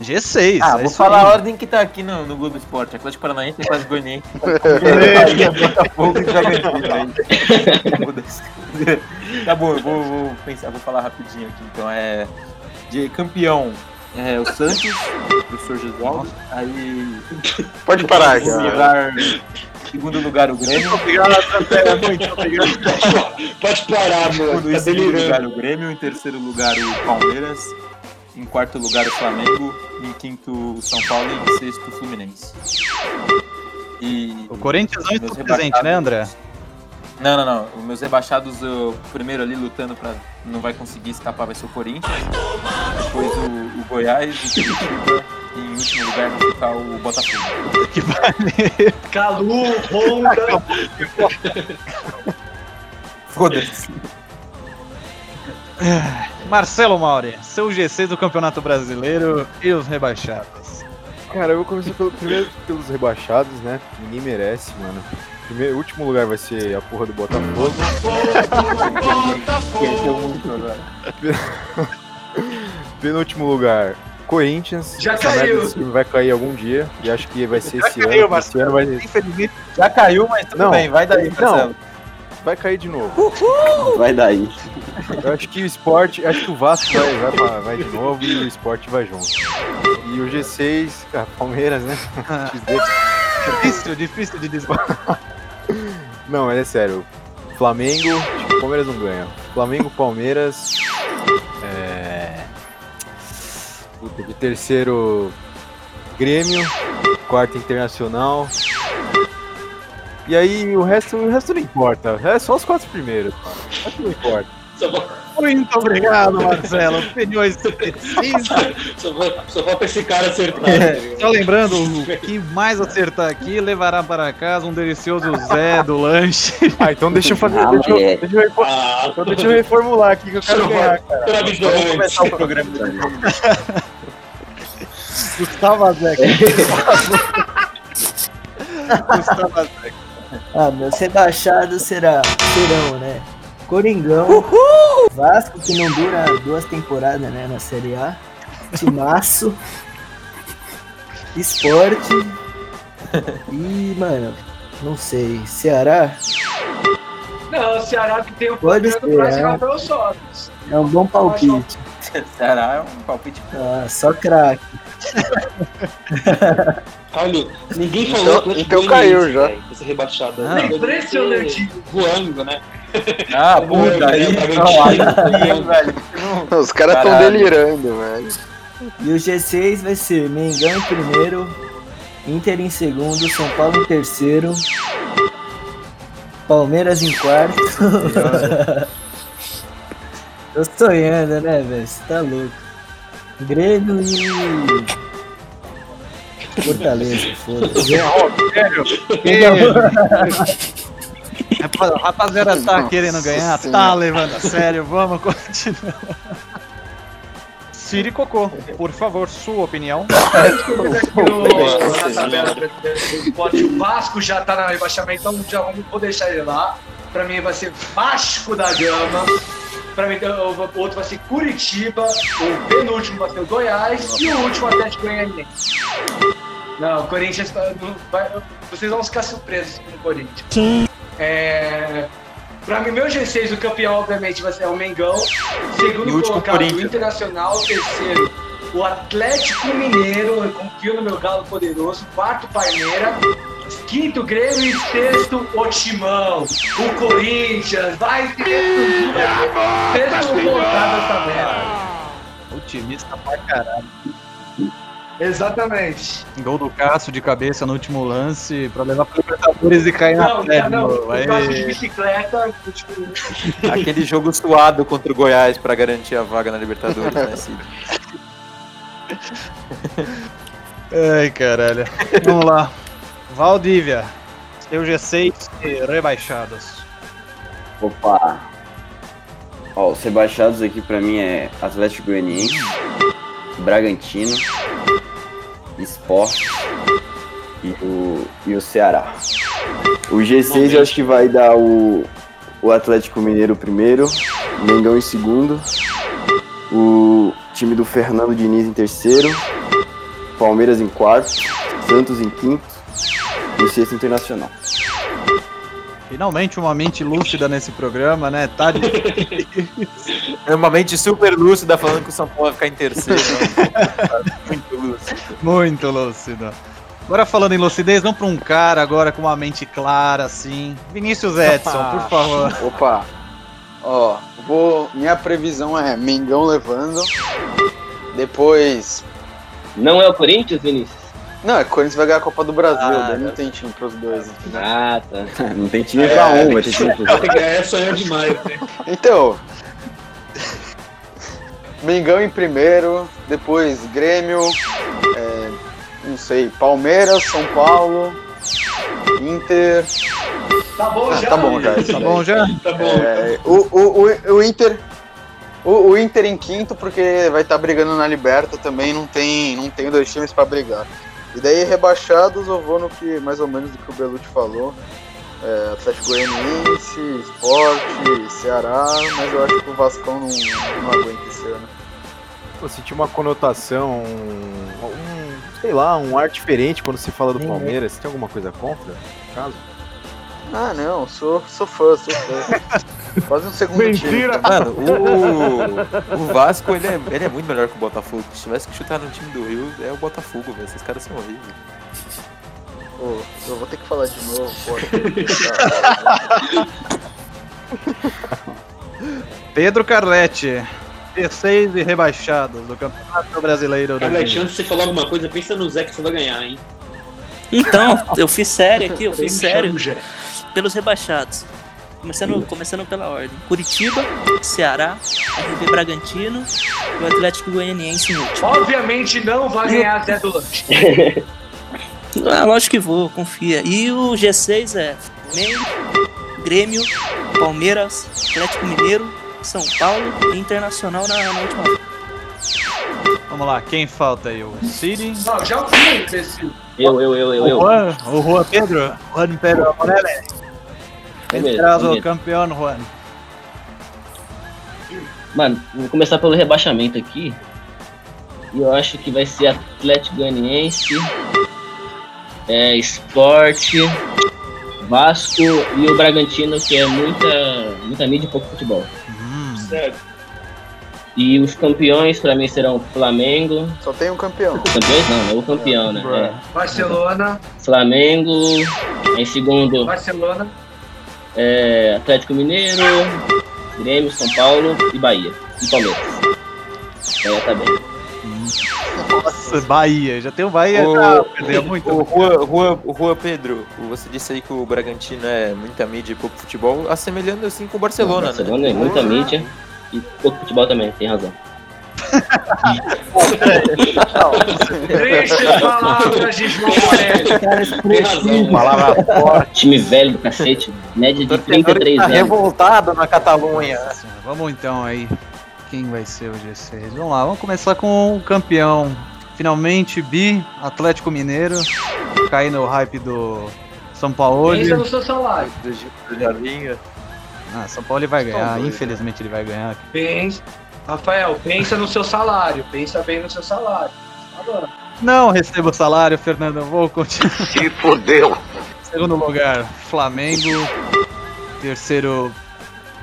G6. Ah, é vou falar aí. a ordem que tá aqui no, no Globo Esporte. Atlético Paranaense, Atlético Goianiense, <laughs> Botafogo e Bragantino. Tá bom, eu vou, vou pensar, vou falar rapidinho aqui. Então é de campeão é o Santos, o professor Gesualdo. Aí Pode parar segundo já. lugar, segundo lugar o Grêmio. Obrigado, André, muito obrigado. Pode parar, mano. e Tá segundo lugar delirando. o Grêmio, em terceiro lugar o Palmeiras, em quarto lugar o Flamengo, em quinto o São Paulo e em sexto o Fluminense. E O Corinthians não está Meus presente, né, André? Não, não, não. Os meus rebaixados, o primeiro ali lutando pra não vai conseguir escapar vai ser o Corinthians. Depois o, o Goiás, o Curitiba. E em último lugar vai ficar o Botafogo. <laughs> Que maneiro. Calu, Honda. <laughs> Foda-se. Marcelo Mauri, seu G6 do Campeonato Brasileiro e os rebaixados. Cara, eu vou começar pelo, primeiro pelos rebaixados, né? Ninguém merece, mano. Primeiro, último lugar vai ser a porra do Botafogo. <laughs> Penúltimo lugar, Corinthians. Já Essa caiu. desse time vai cair algum dia. E acho que vai ser esse caiu, ano. Esse Marcelo. ano vai, Infelizmente já caiu, mas tudo Não. bem, vai daí, Não. Marcelo. vai cair de novo. Vai daí. Eu acho que o esporte, acho que o Vasco vai, vai, vai de novo e o esporte vai junto. E o G6, ah, Palmeiras, né? <laughs> Difícil, difícil de dizer. <laughs> Não, mas é sério. Flamengo, Palmeiras não ganha. Flamengo, Palmeiras. É. Puta, de terceiro, Grêmio. Quarto, Internacional. E aí o resto, o resto não importa. É só os quatro primeiros. Mano. O resto não importa. Muito obrigado, Marcelo. Opiniões precisas. só vou, pra esse cara acertar. ligado? Só lembrando, o que mais acertar aqui levará para casa um delicioso Zé do lanche. Ah, então deixa eu fazer. Ah, deixa, eu, deixa, eu Ah, então deixa eu reformular aqui que eu quero ganhar, cara. Vamos começar o programa. <laughs> Gustavo Zé. <laughs> Gustavo Zé. Ah, meus rebaixados será, serão, né? Coringão, Vasco, que não dura duas temporadas, né, na Série A. Timaço, Esporte e, mano, não sei, Ceará Não, o Ceará que tem o Pode ser, pra é. jogar pelos sócios. é um bom palpite. <laughs> Ceará é um palpite. Ah, só craque. <laughs> Caralho, ninguém Então- falou Atlético então caiu já. velho, Essa rebaixada. Ah, Deve impressionante. Voando, né? Ah, <laughs> puta, aí, não, aí, velho. Os caras tão Caralho. delirando, velho. E o G6 vai ser Mengão em primeiro, Inter em segundo, São Paulo em terceiro, Palmeiras em quarto. <laughs> Tô sonhando, né, velho? Você tá louco. Grêmio e. Fortaleza, foda-se. Rapaz- Rapaziada, tá querendo ganhar? Tá levando a sério, vamos continuar. Siri Cocô, por favor, sua opinião. Na tabela do o Vasco já tá na rebaixamento, então já vamos, vou deixar ele lá. Pra mim vai ser Vasco da Gama. Pra mim, o o outro vai ser Curitiba. O penúltimo vai ser o Goiás. E o último Atlético Goianiense. Não, o Corinthians tá- não vai- Vocês vão ficar surpresos com o Corinthians. É, Pra mim, meu G6, o campeão, obviamente, vai ser o Mengão. Segundo o último, colocado, o Corinthians. Internacional. Terceiro, o Atlético Mineiro. Eu confio no meu galo poderoso. Quarto, Palmeira. Quinto, Grêmio. E sexto, o Timão. O Corinthians. Vai ser sexto colocado essa merda. Otimista pra caralho. Exatamente. Gol do Cássio de cabeça no último lance pra levar pro Libertadores e cair na Não, frente. já não. Eu gosto de bicicleta. tipo, <laughs> Aquele jogo suado contra o Goiás pra garantir a vaga na Libertadores, né, Cid? Ai, caralho. Vamos lá. Valdívia, seu G6 e rebaixados. Opa! Ó, os rebaixados aqui pra mim é Atlético Goianiense, Bragantino, Sport e o, e o Ceará. O G6 eu acho que vai dar o, o Atlético Mineiro primeiro, o Mengão em segundo, o time do Fernando Diniz em terceiro, Palmeiras em quarto, Santos em quinto e o sexto Internacional. Finalmente uma mente lúcida nesse programa, né? Tá de... <laughs> É uma mente super lúcida falando que o São Paulo vai ficar em terceiro. né? Muito lúcido. Muito lúcido. Agora falando em lucidez, vamos pra um cara agora com uma mente clara, assim. Vinícius Edson, por favor. Opa. Ó, vou. Minha previsão é Mengão levando. Depois. Não é o Corinthians, Vinícius? Não, é que o Corinthians vai ganhar a Copa do Brasil, Ah, daí não tem time pros dois. Ah, tá. <laughs> Não tem time pra um, vai ter time pro Tem <laughs> que ganhar, é sonhar demais. né? Então. Mengão em primeiro, depois Grêmio, é, não sei, Palmeiras, São Paulo, Inter. Tá bom Ah, já. tá bom já. Tá daí. bom já? Tá bom. É, o, o, o, o Inter. O, o Inter em quinto, porque vai estar brigando na Liberta também, não tem, não tem dois times pra brigar. E daí, rebaixados, eu vou no que, mais ou menos, do que o Belucci falou. É, Atlético Goianiense, Sport, Ceará, mas eu acho que o Vascão não, não aguenta esse ano. Eu senti uma conotação, um, um, sei lá, um ar diferente quando se fala do Palmeiras. Você tem alguma coisa contra, no caso? Ah, não, sou, sou fã, sou fã. Quase um segundo Mentira! time. Mano, o, o Vasco, ele é, ele é muito melhor que o Botafogo. Se tivesse que chutar no time do Rio, é o Botafogo, velho. Esses caras são horríveis. Pô, eu vou ter que falar de novo, pô. <laughs> Pedro Carletti, T6 e rebaixados do Campeonato Brasileiro. Cara, antes de você falar alguma coisa, pensa no Zé que você vai ganhar, hein? Então, eu fiz sério aqui, eu fiz sério. Pelos rebaixados. Começando, começando pela ordem. Curitiba, Ceará, RB Bragantino e o Atlético Goianiense em último. Obviamente não vai ganhar Zé do Lanche. <laughs> Ah, lógico que vou, confia. E o G6 é Flamengo, Grêmio, Palmeiras, Atlético Mineiro, São Paulo e Internacional na, na última. Vamos lá, quem falta aí? O City? Não, já vi, imbecil. Eu, eu, eu, eu, O eu. Juan, o Juan Pedro? Juan Pedro Morales. É Traz é o campeão, Juan. Mano, vou começar pelo rebaixamento aqui. E eu acho que vai ser Atlético Goianiense, é, Sport, Vasco e o Bragantino, que é muita, muita mídia e pouco futebol. Sério. E os campeões pra mim serão Flamengo. Só tem um campeão. Campeões não, é o campeão, né? É. Barcelona, Flamengo, em segundo Barcelona. é, Atlético Mineiro, Grêmio, São Paulo e Bahia. E Palmeiras. Bahia tá bem. Nossa, Bahia. Já tem o Bahia, O- já perdeu muito. O Juan, Juan, o Juan Pedro, você disse aí que o Bragantino é muita mídia e pouco futebol, assemelhando assim com o Barcelona, Barcelona né? é muita mídia e pouco futebol também, tem razão. Palavras de João Morelli. Palavra forte. Time velho do cacete, média de Torcedor 33 tá anos. revoltado na Catalunha. Vamos então aí. Quem vai ser o G6? Vamos lá, vamos começar com o campeão. Finalmente, Bi, Atlético Mineiro. Cair no hype do São Paulo. Pensa no seu salário. Do, do Javinha. Ah, São Paulo ele vai ganhar, doido, infelizmente ele vai ganhar. Pensa. Rafael, pensa no seu salário. Pensa bem no seu salário. Agora. Não recebo salário, Fernando. Vou continuar. <laughs> Se fodeu. Segundo lugar, Flamengo. Terceiro,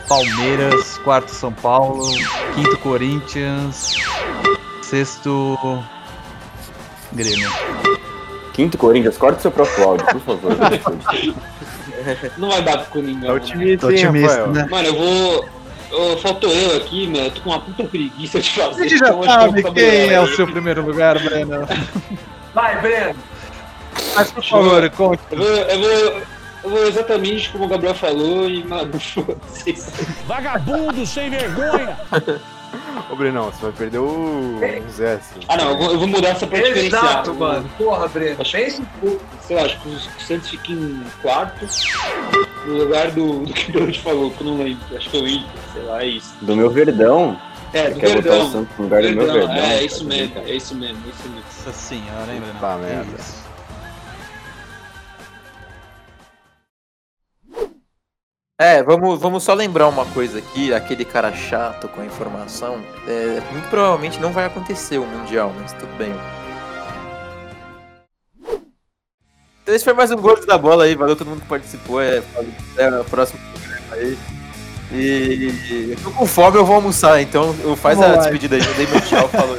Palmeiras. Quarto, São Paulo. Quinto, Corinthians. Sexto, Grêmio. Quinto Corinthians, corta o seu próprio áudio, por favor. <laughs> Não vai dar pro Coringão. É né? otimista, hein, otimista, né? Mano, eu vou. ô, faltou eu aqui, meu. Eu tô com uma puta preguiça de fazer. Gente já então sabe quem é o seu primeiro lugar, Breno. Vai, Breno. Mas por favor, conte. Eu vou, eu, vou, eu vou exatamente como o Gabriel falou e, mano, <laughs> foda-se. Vagabundo sem vergonha. <laughs> Ô, Brenão, você vai perder o, o Zé. assim. Ah, não, eu vou, eu vou mudar essa pra diferenciar. Exato, mano. Porra, Breno. Pensa um pouco. Sei lá, acho que o Santos fica em quarto, no lugar do, do que o Deus falou, que eu não lembro. Acho que é o Inter, sei lá, é isso. Do meu verdão. É, do Quer botar o Verdão. Santos no lugar do meu Verdão, verdão? É, é isso mesmo, é isso mesmo, é isso mesmo. Nossa senhora, hein, Breno? Tá, merda. isso. É, vamos, vamos só lembrar uma coisa aqui, aquele cara chato com a informação, é, muito provavelmente não vai acontecer o Mundial, mas tudo bem. Então esse foi mais um Gordo da Bola aí, valeu todo mundo que participou, é, é o próximo programa aí. E eu tô com fome, eu vou almoçar, então eu faz Vamos a lá. despedida aí, eu dei meu tchau, falou.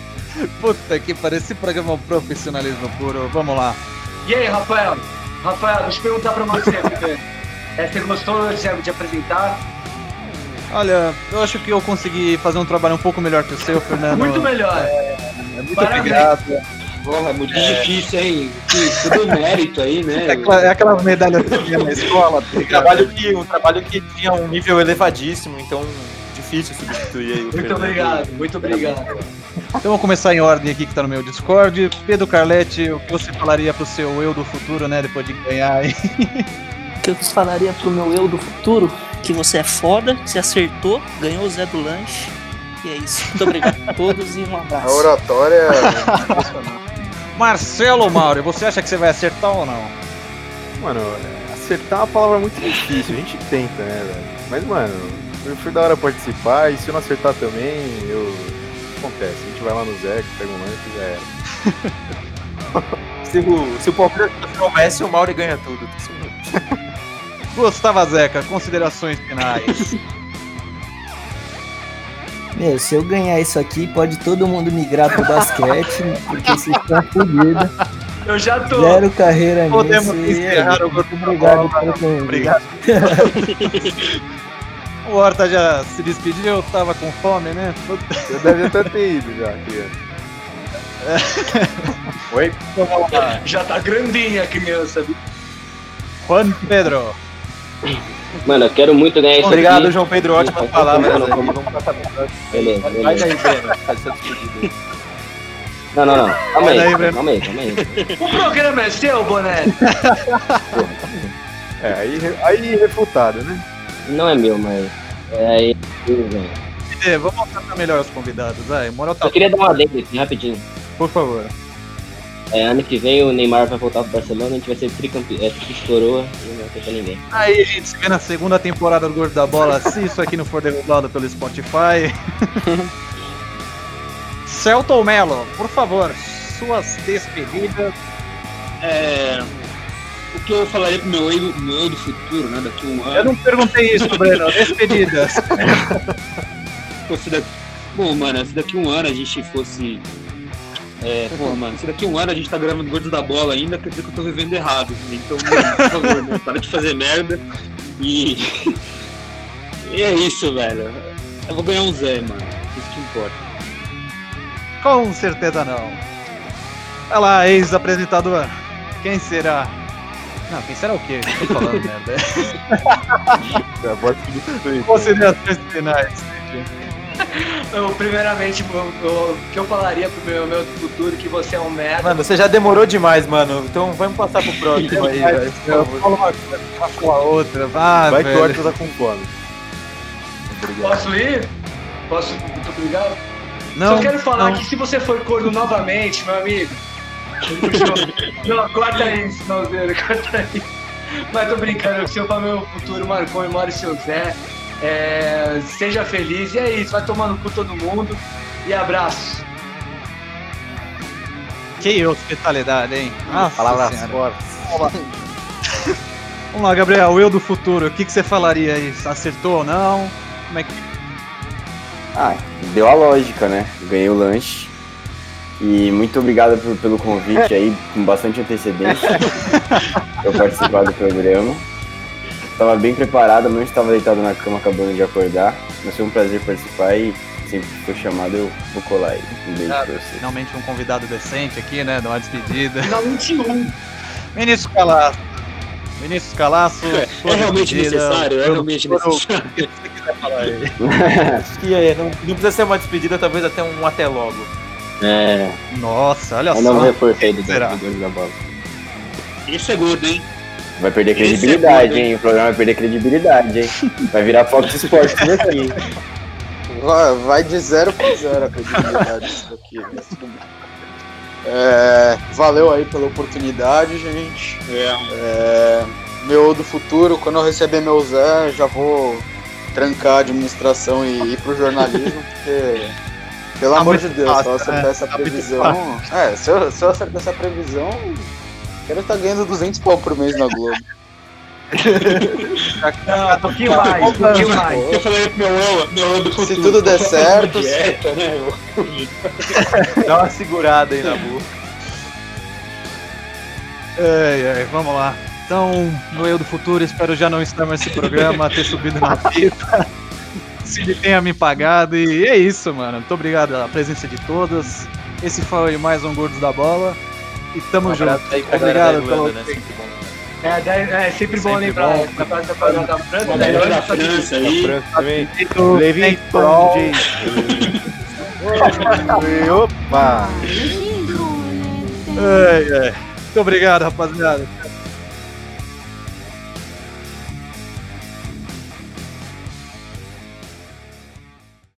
<laughs> Puta que parece esse programa é um profissionalismo puro. Vamos lá. E aí, Rafael? Rafael, deixa eu perguntar pra você. <laughs> É, você gostou de, de apresentar? Olha, eu acho que eu consegui fazer um trabalho um pouco melhor que o seu, Fernando. Muito melhor. É, muito Parabéns. obrigado. Porra, muito difícil, hein? Tudo mérito aí, né? É aquela, é aquela medalha que tinha na escola. tá Um trabalho, que, um trabalho que tinha um nível elevadíssimo, então difícil substituir aí o Muito Fernando. obrigado, muito obrigado. Então vamos começar em ordem aqui que tá no meu Discord. Pedro Carletti, o que você falaria pro seu eu do futuro, né? Depois de ganhar aí? <laughs> O que eu falaria pro meu eu do futuro? Que você é foda, que você acertou, ganhou o Zé do Lanche. E é isso. Muito obrigado a todos e um A abraço. oratória é. <laughs> Marcelo Mauro, você acha que você vai acertar ou não? Mano, acertar é uma palavra muito difícil, a gente tenta, né, velho? Mas, mano, foi- foi da hora participar e se eu não acertar também, eu. Acontece, a gente vai lá no Zé, pega um lanche e já era. <laughs> Se o, se o Palmeiras trouxer o Messi, o Mauri ganha tudo. <laughs> Gustavo Zeca, considerações finais. Meu, se eu ganhar isso aqui, pode todo mundo migrar pro basquete, porque vocês estão fodidos. Eu já tô. Zero carreira nisso. Podemos e é encerrar o da obrigado pelo convite. Obrigado. <laughs> o Horta já se despediu, tava com fome, né? Eu deve até ter ido já, criança. <laughs> Oi? Já tá grandinha a criança. viu? Juan Pedro. Mano, eu quero muito ganhar isso Obrigado, aqui. João Pedro. Ótimas Não, palavras não, aí. não, Vamos passar pra Beleza, Vai beleza. daí, Breno. Faz sua despedida aí. Não, não, não. Calma daí, aí, Breno. calma aí, calma aí. O programa é seu, Boné. <laughs> É, aí, aí refutado, né? Não é meu, mas. É aí. É, vamos tratar melhor os convidados, vai. Moral tá Só queria dar uma adendo aqui, rapidinho. por favor. É, ano que vem o Neymar vai voltar pro Barcelona, a gente vai ser tricampeão. É, coroa e não vai ter pra ninguém. Aí gente se vê na segunda temporada do Gordo da Bola, se isso aqui não for derrubado pelo Spotify. <laughs> Celton Mello, por favor, suas despedidas. É, o que eu falaria pro meu eu, meu eu do futuro, né? Daqui a um ano. Eu não perguntei isso, Breno. <laughs> Despedidas. Pô, se daqui... Bom, mano, se daqui a um ano a gente fosse. É, pô, mano, se daqui a um ano a gente tá gravando Gordos da Bola ainda, quer dizer que eu tô vivendo errado. Então, mano, por favor, né, para de fazer merda. E. <laughs> e é isso, velho. Eu vou ganhar um Zé, mano. Isso que importa. Com certeza não. Olha lá, ex-apresentador. Quem será? Não, quem será o quê? Tô falando <laughs> merda. <laughs> Considerações finais. gente. <laughs> Eu, primeiramente, o o que eu falaria pro meu, meu futuro que você é um merda. Mano, você já demorou demais, mano. Então vamos passar pro próximo aí, <laughs> velho. Eu falo uma coisa, falo a outra. Vai que o velho. Horta tá com fome. Posso ir? Posso? Muito obrigado. Não, Só quero falar não. que se você for corno novamente, meu amigo. <laughs> não, corta isso, Nalzeiro, corta isso. Mas tô brincando, se eu para meu futuro, mano, comemore seu Zé. É, seja feliz, e é isso, vai tomando cu todo mundo. E abraço. Que hospitalidade, hein? Nossa Palavras fortes. Vamos lá, Gabriel, eu do futuro, o que, que você falaria aí? Acertou ou não? Como é que. Ah, deu a lógica, né? Ganhei o lanche. E muito obrigado por- pelo convite aí, com bastante antecedência, <laughs> pra participar do programa. Tava bem preparado, mas estava deitado na cama acabando de acordar. Mas foi um prazer participar e sempre que for chamado eu vou colar aí. Um beijo pra vocês. Finalmente um convidado decente aqui, né? Dá uma despedida. Finalmente um. Vinícius Calaço. Vinícius Calaço, É, é realmente despedida. necessário, é Eu realmente necessário. Que você quiser falar aí? <laughs> E aí, não, não precisa ser uma despedida, talvez até um até logo. É, Nossa, olha um só. novo reforço aí do da Bola. Isso é gordo, hein? Vai perder é credibilidade, gordo, hein? O programa vai perder credibilidade, hein? Vai virar Fox Sports tudo aqui. Vai, vai de zero pra zero a credibilidade daqui. mas tudo bem. É, valeu aí pela oportunidade, gente. É. É, meu do futuro, quando eu receber meu Zé, já vou trancar a administração e ir pro jornalismo, porque, pelo Tá amor de Deus, se eu acertar né? essa Tá previsão. É, se eu, se eu acertar essa previsão, quero estar ganhando 200 pau por mês na Globo. <laughs> Não, um pouquinho mais, um pouquinho mais. Eu falei pro meu eu, meu eu do futuro. Se tudo der certo, Dieta, né? <laughs> Dá uma segurada aí na boca. Ai, ai, vamos lá. Então, no Eu do Futuro, espero já não estar mais nesse programa, ter subido na fita. Se ele tenha me pagado. E é isso, mano. Muito obrigado pela presença de todos. Esse foi mais um Gordos da Bola. E tamo Um junto. aí pra Obrigado da pelo. Né? Sempre bom. É, é sempre bom Sempre lembrar bom. da parte da parada da França, Uma da da França aí. França também. From pro- J. Opa! Ai, ai. Muito obrigado, rapaziada.